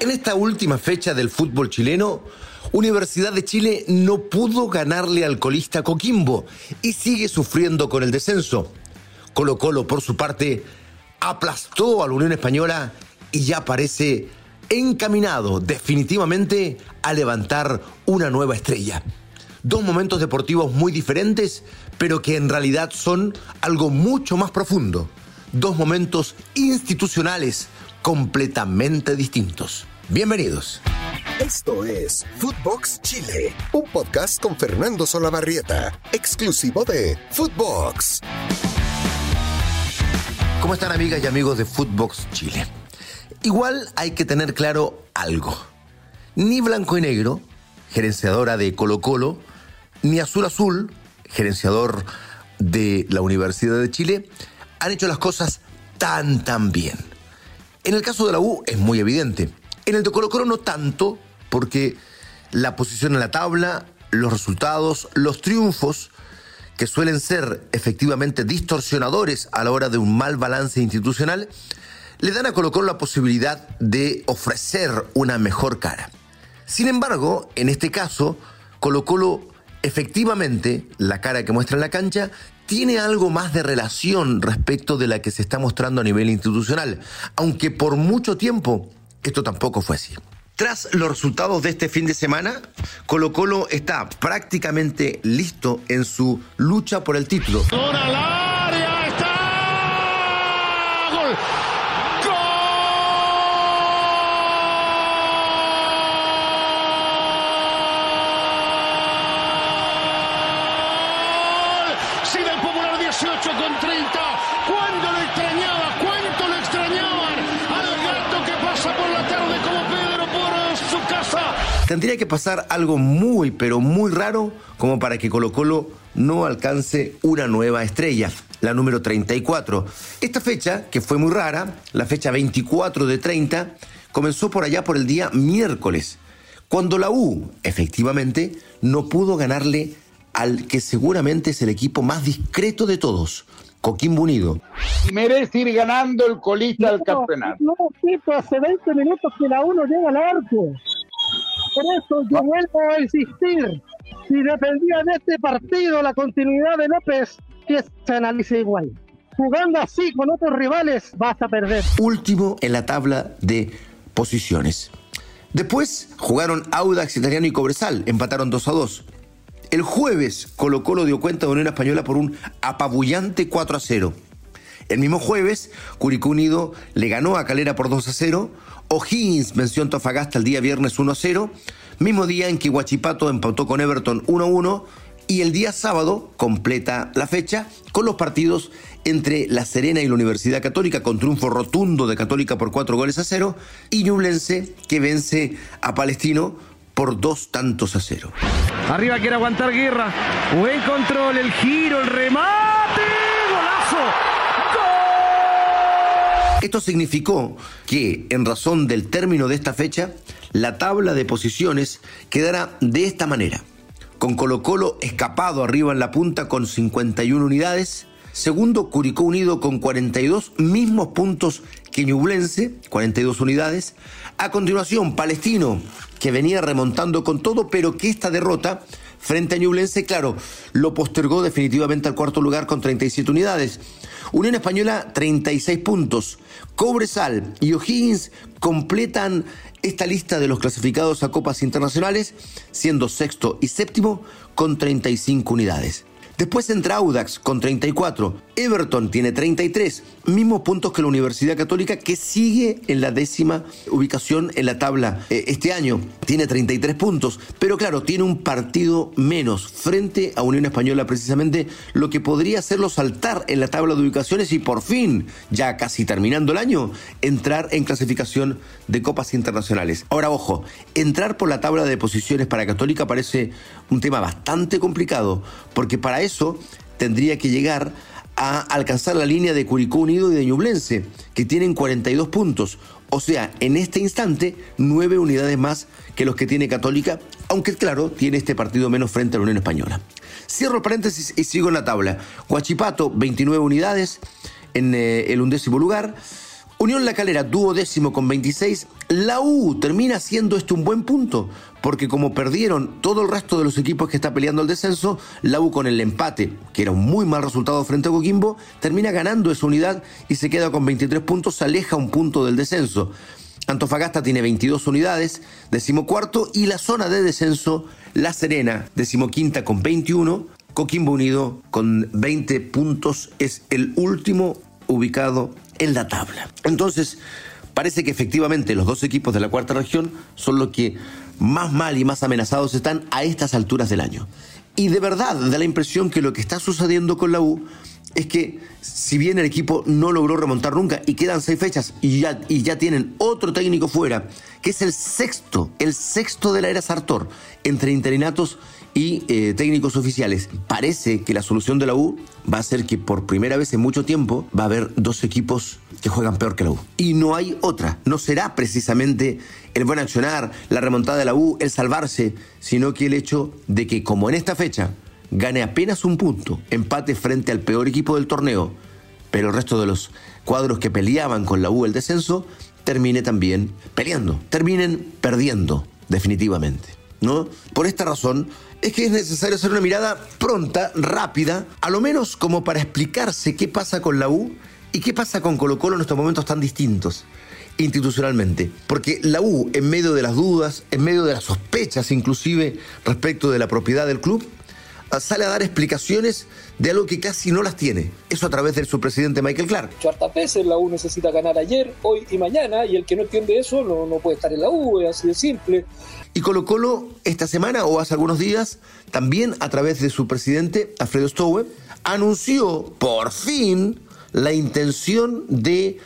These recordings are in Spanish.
En esta última fecha del fútbol chileno, Universidad de Chile no pudo ganarle al colista Coquimbo y sigue sufriendo con el descenso. Colo Colo, por su parte, aplastó a la Unión Española y ya parece encaminado definitivamente a levantar una nueva estrella. Dos momentos deportivos muy diferentes, pero que en realidad son algo mucho más profundo. Dos momentos institucionales completamente distintos. Bienvenidos. Esto es Footbox Chile, un podcast con Fernando Solabarrieta, exclusivo de Footbox. ¿Cómo están amigas y amigos de Footbox Chile? Igual hay que tener claro algo. Ni blanco y negro, gerenciadora de Colo Colo, ni azul azul, gerenciador de la Universidad de Chile, han hecho las cosas tan tan bien. En el caso de la U es muy evidente. En el de Colo Colo no tanto, porque la posición en la tabla, los resultados, los triunfos, que suelen ser efectivamente distorsionadores a la hora de un mal balance institucional, le dan a Colo Colo la posibilidad de ofrecer una mejor cara. Sin embargo, en este caso, Colo Colo efectivamente, la cara que muestra en la cancha, tiene algo más de relación respecto de la que se está mostrando a nivel institucional, aunque por mucho tiempo esto tampoco fue así. Tras los resultados de este fin de semana, Colo Colo está prácticamente listo en su lucha por el título. Tendría que pasar algo muy, pero muy raro como para que Colo Colo no alcance una nueva estrella, la número 34. Esta fecha, que fue muy rara, la fecha 24 de 30, comenzó por allá por el día miércoles, cuando la U, efectivamente, no pudo ganarle al que seguramente es el equipo más discreto de todos, Coquimbo Unido. Merece ir ganando el colista del campeonato. No, tipo, hace 20 minutos que la U no llega al arco. Por eso yo vuelvo a insistir. Si dependía de este partido la continuidad de López, que se analice igual. Jugando así con otros rivales, vas a perder. Último en la tabla de posiciones. Después jugaron Audax Italiano y Cobresal, empataron 2 a 2. El jueves Colo Colo dio cuenta de Unión Española por un apabullante 4 a 0. El mismo jueves, Curicó Unido le ganó a Calera por 2 a 0. O'Higgins venció en Tofagasta el día viernes 1 a 0. Mismo día en que Huachipato empató con Everton 1 a 1. Y el día sábado completa la fecha con los partidos entre La Serena y la Universidad Católica con triunfo rotundo de Católica por 4 goles a 0 y Ñublense que vence a Palestino por dos tantos a cero. Arriba quiere aguantar guerra. Buen control, el giro, el remate. Esto significó que, en razón del término de esta fecha, la tabla de posiciones quedará de esta manera. Con Colo Colo escapado arriba en la punta con 51 unidades. Segundo, Curicó Unido con 42 mismos puntos que Ñublense, 42 unidades. A continuación, Palestino, que venía remontando con todo, pero que esta derrota frente a Ñublense, claro, lo postergó definitivamente al cuarto lugar con 37 unidades. Unión Española, 36 puntos. Cobresal y O'Higgins completan esta lista de los clasificados a copas internacionales, siendo sexto y séptimo con 35 unidades. Después entra Audax con 34. Everton tiene 33, mismos puntos que la Universidad Católica que sigue en la décima ubicación en la tabla eh, este año. Tiene 33 puntos, pero claro, tiene un partido menos frente a Unión Española precisamente, lo que podría hacerlo saltar en la tabla de ubicaciones y por fin, ya casi terminando el año, entrar en clasificación de copas internacionales. Ahora, ojo, entrar por la tabla de posiciones para Católica parece un tema bastante complicado, porque para eso tendría que llegar a alcanzar la línea de Curicó Unido y de Ñublense, que tienen 42 puntos. O sea, en este instante, nueve unidades más que los que tiene Católica, aunque claro, tiene este partido menos frente a la Unión Española. Cierro el paréntesis y sigo en la tabla. Huachipato, 29 unidades en eh, el undécimo lugar. Unión La Calera tuvo décimo con 26. La U termina siendo este un buen punto, porque como perdieron todo el resto de los equipos que está peleando el descenso, la U con el empate, que era un muy mal resultado frente a Coquimbo, termina ganando esa unidad y se queda con 23 puntos, se aleja un punto del descenso. Antofagasta tiene 22 unidades, decimocuarto, y la zona de descenso, La Serena, decimoquinta con 21, Coquimbo Unido con 20 puntos, es el último ubicado en la tabla. Entonces, parece que efectivamente los dos equipos de la cuarta región son los que más mal y más amenazados están a estas alturas del año. Y de verdad da la impresión que lo que está sucediendo con la U es que si bien el equipo no logró remontar nunca y quedan seis fechas y ya, y ya tienen otro técnico fuera, que es el sexto, el sexto de la era Sartor, entre interinatos y eh, técnicos oficiales. Parece que la solución de la U va a ser que por primera vez en mucho tiempo va a haber dos equipos que juegan peor que la U. Y no hay otra. No será precisamente el buen accionar, la remontada de la U, el salvarse, sino que el hecho de que como en esta fecha gane apenas un punto, empate frente al peor equipo del torneo, pero el resto de los cuadros que peleaban con la U el descenso, termine también peleando, terminen perdiendo definitivamente. ¿No? Por esta razón, es que es necesario hacer una mirada pronta, rápida, a lo menos como para explicarse qué pasa con la U y qué pasa con Colo Colo en estos momentos tan distintos institucionalmente. Porque la U, en medio de las dudas, en medio de las sospechas inclusive respecto de la propiedad del club, sale a dar explicaciones de algo que casi no las tiene. Eso a través de su presidente Michael Clark. Charta veces la U necesita ganar ayer, hoy y mañana, y el que no entiende eso no, no puede estar en la U, es así de simple. Y Colo Colo esta semana o hace algunos días, también a través de su presidente, Alfredo Stowe, anunció por fin la intención de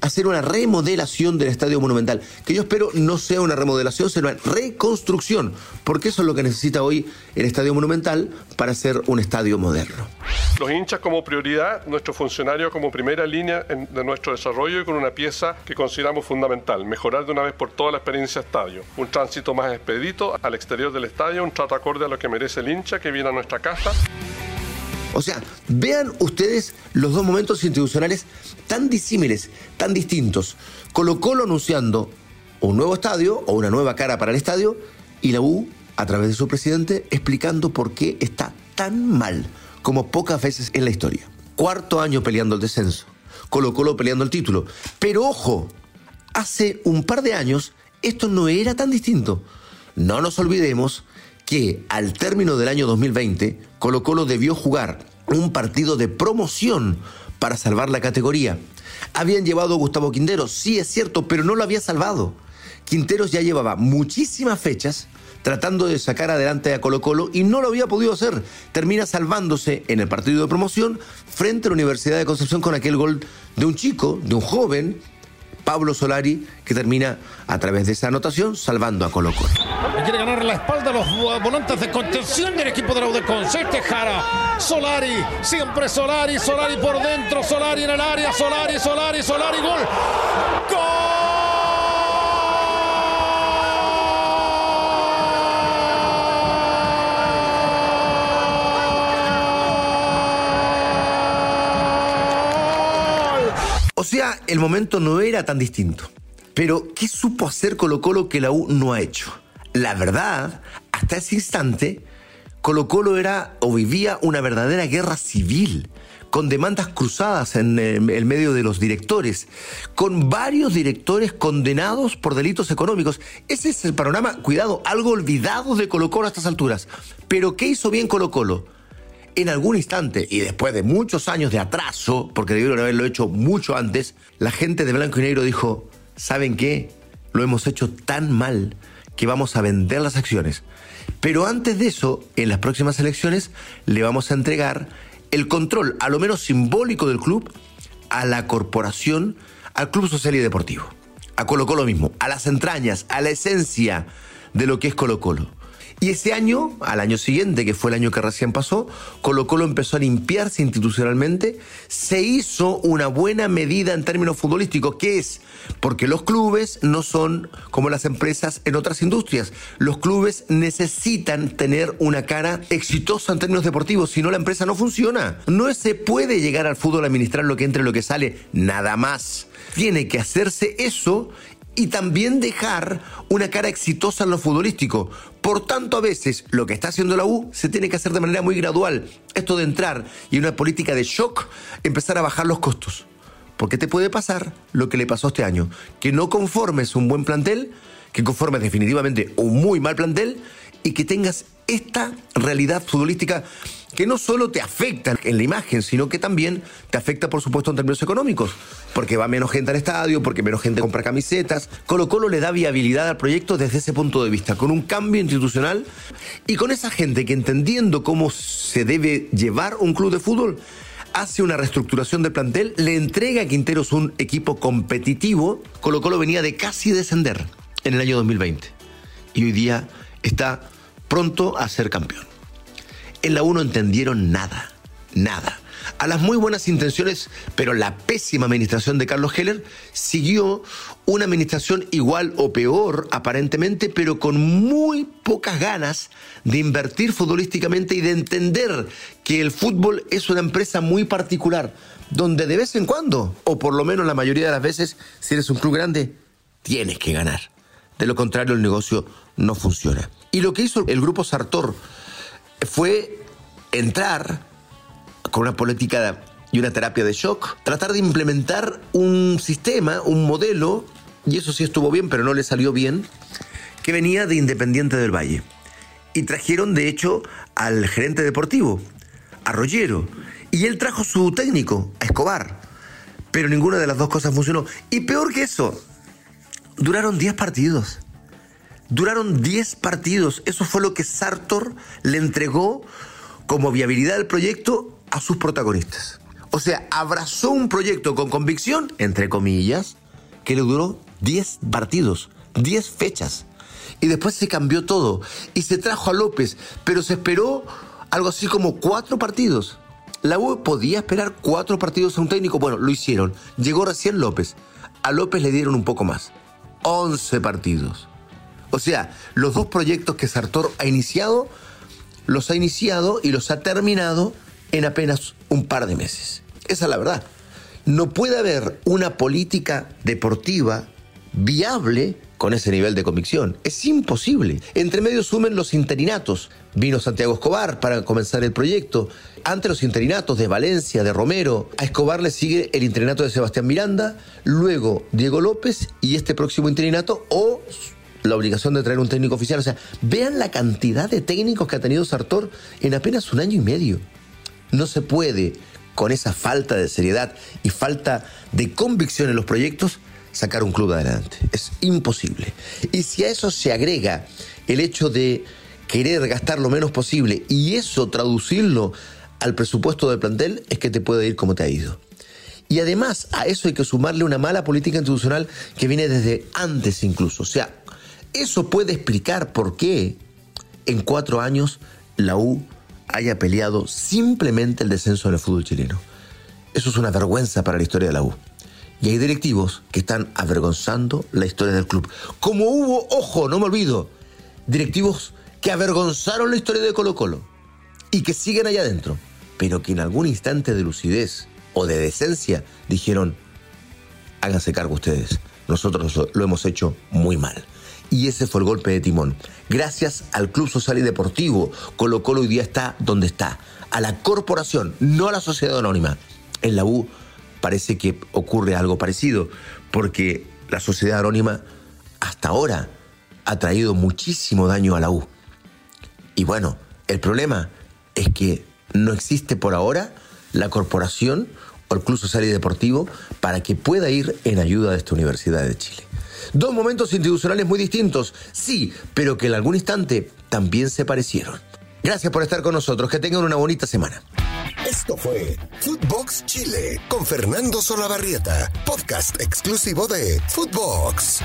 hacer una remodelación del Estadio Monumental, que yo espero no sea una remodelación, sino una reconstrucción, porque eso es lo que necesita hoy el Estadio Monumental para ser un estadio moderno. Los hinchas como prioridad, nuestro funcionario como primera línea de nuestro desarrollo y con una pieza que consideramos fundamental, mejorar de una vez por todas la experiencia estadio. Un tránsito más expedito al exterior del estadio, un trato acorde a lo que merece el hincha que viene a nuestra casa. O sea, vean ustedes los dos momentos institucionales tan disímiles, tan distintos. Colo Colo anunciando un nuevo estadio o una nueva cara para el estadio y la U, a través de su presidente, explicando por qué está tan mal como pocas veces en la historia. Cuarto año peleando el descenso. Colo Colo peleando el título. Pero ojo, hace un par de años esto no era tan distinto. No nos olvidemos que al término del año 2020, Colo Colo debió jugar un partido de promoción para salvar la categoría. Habían llevado a Gustavo Quinteros, sí es cierto, pero no lo había salvado. Quinteros ya llevaba muchísimas fechas tratando de sacar adelante a Colo Colo y no lo había podido hacer. Termina salvándose en el partido de promoción frente a la Universidad de Concepción con aquel gol de un chico, de un joven, Pablo Solari, que termina a través de esa anotación salvando a Colo. Quiere ganar la espalda a los volantes de contención del equipo de la UDECON. Se Jara. Solari, siempre Solari, Solari por dentro, Solari en el área, Solari, Solari, Solari. ¡Gol! O sea, el momento no era tan distinto. Pero, ¿qué supo hacer Colo Colo que la U no ha hecho? La verdad, hasta ese instante, Colo Colo era o vivía una verdadera guerra civil, con demandas cruzadas en el medio de los directores, con varios directores condenados por delitos económicos. Ese es el panorama, cuidado, algo olvidado de Colo Colo a estas alturas. Pero ¿qué hizo bien Colo Colo? En algún instante, y después de muchos años de atraso, porque debieron haberlo hecho mucho antes, la gente de Blanco y Negro dijo, ¿saben qué? Lo hemos hecho tan mal que vamos a vender las acciones. Pero antes de eso, en las próximas elecciones, le vamos a entregar el control, a lo menos simbólico del club, a la corporación, al Club Social y Deportivo. A Colo Colo mismo, a las entrañas, a la esencia de lo que es Colo Colo. Y ese año, al año siguiente, que fue el año que recién pasó, Colo Colo empezó a limpiarse institucionalmente, se hizo una buena medida en términos futbolísticos, que es porque los clubes no son como las empresas en otras industrias. Los clubes necesitan tener una cara exitosa en términos deportivos, si no la empresa no funciona. No se puede llegar al fútbol a administrar lo que entra y lo que sale, nada más. Tiene que hacerse eso y también dejar una cara exitosa en lo futbolístico. Por tanto, a veces lo que está haciendo la U se tiene que hacer de manera muy gradual. Esto de entrar y una política de shock, empezar a bajar los costos. Porque te puede pasar lo que le pasó este año, que no conformes un buen plantel, que conformes definitivamente un muy mal plantel y que tengas esta realidad futbolística que no solo te afecta en la imagen, sino que también te afecta, por supuesto, en términos económicos, porque va menos gente al estadio, porque menos gente compra camisetas. Colo Colo le da viabilidad al proyecto desde ese punto de vista, con un cambio institucional y con esa gente que entendiendo cómo se debe llevar un club de fútbol, hace una reestructuración del plantel, le entrega a Quinteros un equipo competitivo. Colo Colo venía de casi descender en el año 2020 y hoy día está pronto a ser campeón. En la 1 entendieron nada, nada. A las muy buenas intenciones, pero la pésima administración de Carlos Heller siguió una administración igual o peor aparentemente, pero con muy pocas ganas de invertir futbolísticamente y de entender que el fútbol es una empresa muy particular, donde de vez en cuando, o por lo menos la mayoría de las veces, si eres un club grande, tienes que ganar. De lo contrario, el negocio no funciona. Y lo que hizo el grupo Sartor fue entrar con una política y una terapia de shock, tratar de implementar un sistema, un modelo, y eso sí estuvo bien, pero no le salió bien, que venía de Independiente del Valle. Y trajeron, de hecho, al gerente deportivo, a Rollero, y él trajo su técnico, a Escobar. Pero ninguna de las dos cosas funcionó. Y peor que eso, duraron 10 partidos. Duraron 10 partidos. Eso fue lo que Sartor le entregó como viabilidad del proyecto a sus protagonistas. O sea, abrazó un proyecto con convicción, entre comillas, que le duró 10 partidos, 10 fechas. Y después se cambió todo. Y se trajo a López, pero se esperó algo así como cuatro partidos. La U podía esperar cuatro partidos a un técnico. Bueno, lo hicieron. Llegó recién López. A López le dieron un poco más. 11 partidos. O sea, los dos proyectos que Sartor ha iniciado, los ha iniciado y los ha terminado en apenas un par de meses. Esa es la verdad. No puede haber una política deportiva viable con ese nivel de convicción. Es imposible. Entre medio sumen los interinatos. Vino Santiago Escobar para comenzar el proyecto. Ante los interinatos de Valencia, de Romero, a Escobar le sigue el interinato de Sebastián Miranda, luego Diego López y este próximo interinato o la obligación de traer un técnico oficial. O sea, vean la cantidad de técnicos que ha tenido Sartor en apenas un año y medio. No se puede, con esa falta de seriedad y falta de convicción en los proyectos, sacar un club adelante. Es imposible. Y si a eso se agrega el hecho de querer gastar lo menos posible y eso traducirlo al presupuesto del plantel, es que te puede ir como te ha ido. Y además a eso hay que sumarle una mala política institucional que viene desde antes incluso. O sea, eso puede explicar por qué en cuatro años la U haya peleado simplemente el descenso en el fútbol chileno. Eso es una vergüenza para la historia de la U. Y hay directivos que están avergonzando la historia del club. Como hubo, ojo, no me olvido, directivos que avergonzaron la historia de Colo Colo y que siguen allá adentro, pero que en algún instante de lucidez o de decencia dijeron, háganse cargo ustedes, nosotros lo hemos hecho muy mal y ese fue el golpe de timón. Gracias al Club Social y Deportivo, Colo Colo hoy día está donde está. A la corporación, no a la sociedad anónima. En la U parece que ocurre algo parecido, porque la sociedad anónima hasta ahora ha traído muchísimo daño a la U. Y bueno, el problema es que no existe por ahora la corporación o el Club Social y Deportivo para que pueda ir en ayuda de esta Universidad de Chile. Dos momentos institucionales muy distintos, sí, pero que en algún instante también se parecieron. Gracias por estar con nosotros, que tengan una bonita semana. Esto fue Footbox Chile con Fernando Solabarrieta, podcast exclusivo de Footbox.